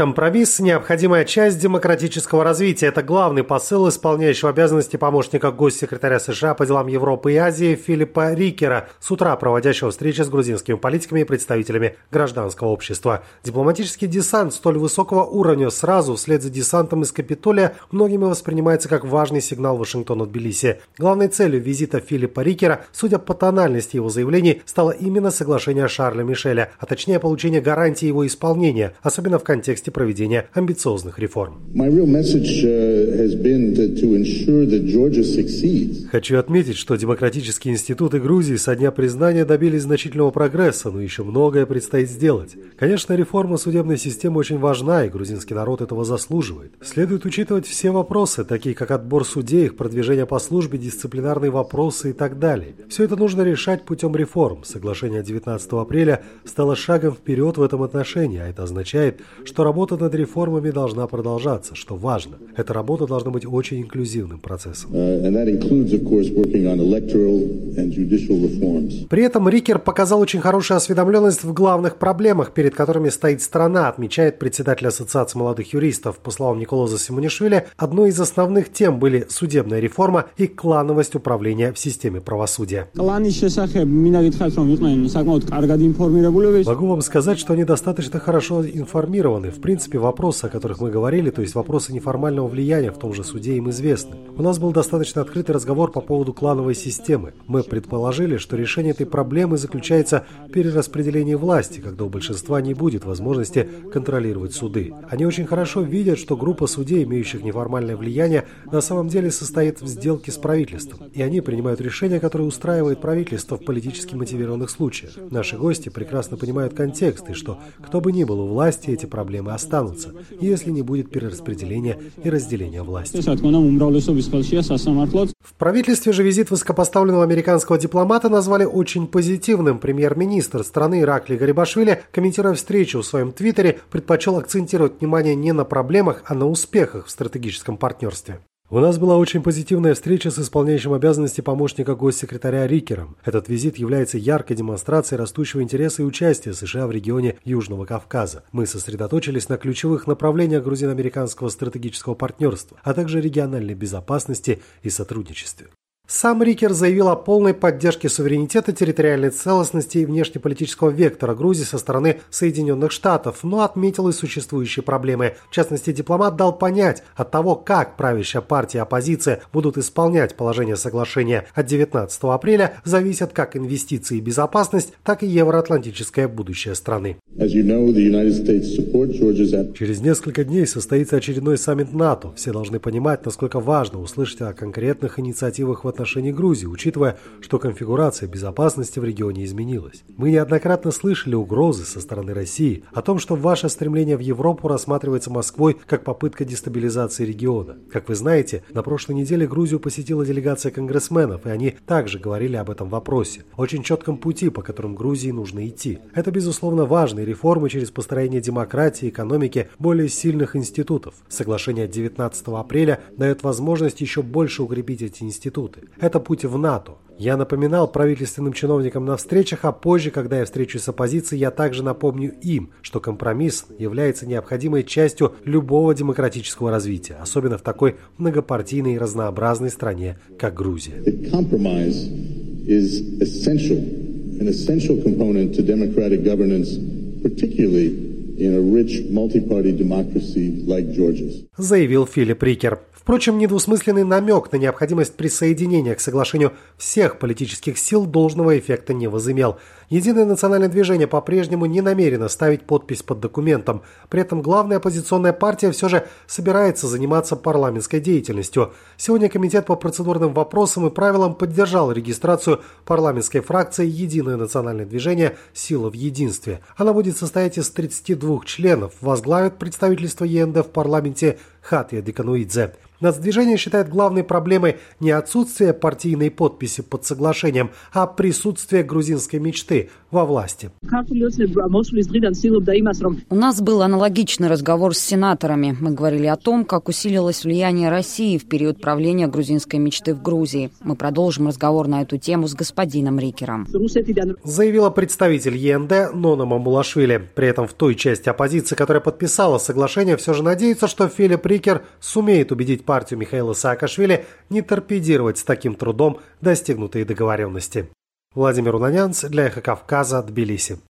Компромисс – необходимая часть демократического развития. Это главный посыл исполняющего обязанности помощника госсекретаря США по делам Европы и Азии Филиппа Рикера, с утра проводящего встречи с грузинскими политиками и представителями гражданского общества. Дипломатический десант столь высокого уровня сразу вслед за десантом из Капитолия многими воспринимается как важный сигнал Вашингтону Тбилиси. Главной целью визита Филиппа Рикера, судя по тональности его заявлений, стало именно соглашение Шарля Мишеля, а точнее получение гарантии его исполнения, особенно в контексте области проведения амбициозных реформ. Uh, Хочу отметить, что демократические институты Грузии со дня признания добились значительного прогресса, но еще многое предстоит сделать. Конечно, реформа судебной системы очень важна, и грузинский народ этого заслуживает. Следует учитывать все вопросы, такие как отбор судей, их продвижение по службе, дисциплинарные вопросы и так далее. Все это нужно решать путем реформ. Соглашение 19 апреля стало шагом вперед в этом отношении, а это означает, что работа Работа над реформами должна продолжаться, что важно. Эта работа должна быть очень инклюзивным процессом. Uh, При этом Рикер показал очень хорошую осведомленность в главных проблемах, перед которыми стоит страна, отмечает председатель Ассоциации молодых юристов. По словам Николоза Симонишвили, одной из основных тем были судебная реформа и клановость управления в системе правосудия. Могу вам сказать, что они достаточно хорошо информированы. В принципе, вопросы, о которых мы говорили, то есть вопросы неформального влияния в том же суде им известны. У нас был достаточно открытый разговор по поводу клановой системы. Мы предположили, что решение этой проблемы заключается в перераспределении власти, когда у большинства не будет возможности контролировать суды. Они очень хорошо видят, что группа судей, имеющих неформальное влияние, на самом деле состоит в сделке с правительством. И они принимают решение, которое устраивает правительство в политически мотивированных случаях. Наши гости прекрасно понимают контекст и что, кто бы ни был у власти, эти проблемы останутся, если не будет перераспределения и разделения власти. В правительстве же визит высокопоставленного американского дипломата назвали очень позитивным. Премьер-министр страны Иракли Гарибашвили, комментируя встречу в своем твиттере, предпочел акцентировать внимание не на проблемах, а на успехах в стратегическом партнерстве. У нас была очень позитивная встреча с исполняющим обязанности помощника госсекретаря Рикером. Этот визит является яркой демонстрацией растущего интереса и участия США в регионе Южного Кавказа. Мы сосредоточились на ключевых направлениях грузино-американского стратегического партнерства, а также региональной безопасности и сотрудничестве. Сам Рикер заявил о полной поддержке суверенитета, территориальной целостности и внешнеполитического вектора Грузии со стороны Соединенных Штатов, но отметил и существующие проблемы. В частности, дипломат дал понять от того, как правящая партия и оппозиция будут исполнять положение соглашения от 19 апреля, зависят как инвестиции и безопасность, так и евроатлантическое будущее страны. Через несколько дней состоится очередной саммит НАТО. Все должны понимать, насколько важно услышать о конкретных инициативах в отношении отношении Грузии, учитывая, что конфигурация безопасности в регионе изменилась. Мы неоднократно слышали угрозы со стороны России о том, что ваше стремление в Европу рассматривается Москвой как попытка дестабилизации региона. Как вы знаете, на прошлой неделе Грузию посетила делегация конгрессменов, и они также говорили об этом вопросе. Очень четком пути, по которым Грузии нужно идти. Это, безусловно, важные реформы через построение демократии, экономики, более сильных институтов. Соглашение 19 апреля дает возможность еще больше укрепить эти институты. Это путь в НАТО. Я напоминал правительственным чиновникам на встречах, а позже, когда я встречусь с оппозицией, я также напомню им, что компромисс является необходимой частью любого демократического развития, особенно в такой многопартийной и разнообразной стране, как Грузия. Заявил Филипп Рикер. Впрочем, недвусмысленный намек на необходимость присоединения к соглашению всех политических сил должного эффекта не возымел. Единое национальное движение по-прежнему не намерено ставить подпись под документом. При этом главная оппозиционная партия все же собирается заниматься парламентской деятельностью. Сегодня Комитет по процедурным вопросам и правилам поддержал регистрацию парламентской фракции «Единое национальное движение. Сила в единстве». Она будет состоять из 32 членов. Возглавит представительство ЕНД в парламенте Хатья Декануидзе. Нацдвижение считает главной проблемой не отсутствие партийной подписи под соглашением, а присутствие грузинской мечты во власти. У нас был аналогичный разговор с сенаторами. Мы говорили о том, как усилилось влияние России в период правления грузинской мечты в Грузии. Мы продолжим разговор на эту тему с господином Рикером. Заявила представитель ЕНД Нона Мамулашвили. При этом в той части оппозиции, которая подписала соглашение, все же надеется, что Филипп Рикер сумеет убедить партию Михаила Саакашвили не торпедировать с таким трудом достигнутые договоренности. Владимир Унанянц для «Эхо Кавказа», Тбилиси.